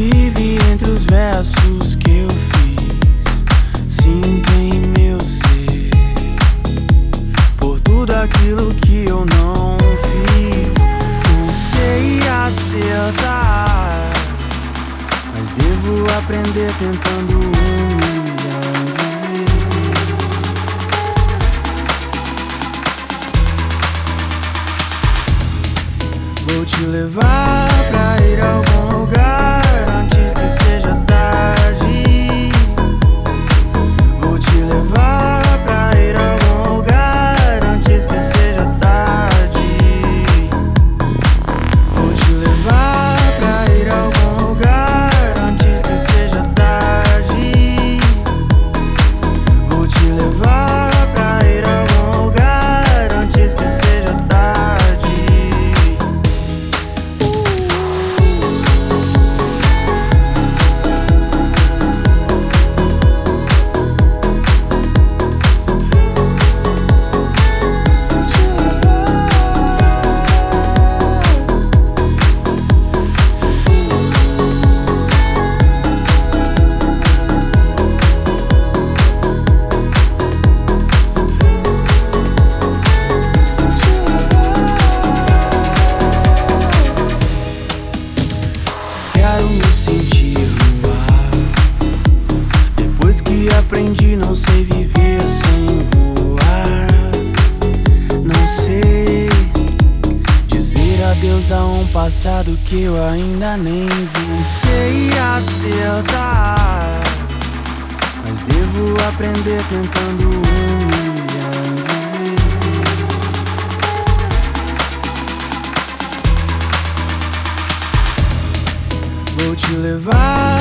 Vive entre os versos que eu fiz. Sinto em meu ser. Por tudo aquilo que eu não fiz. Não sei acertar. Mas devo aprender tentando um milhão de vezes. Vou te levar pra ir a Que aprendi, não sei viver sem voar. Não sei dizer adeus a um passado que eu ainda nem vi. Sei acertar, mas devo aprender tentando um milhão de vezes. Vou te levar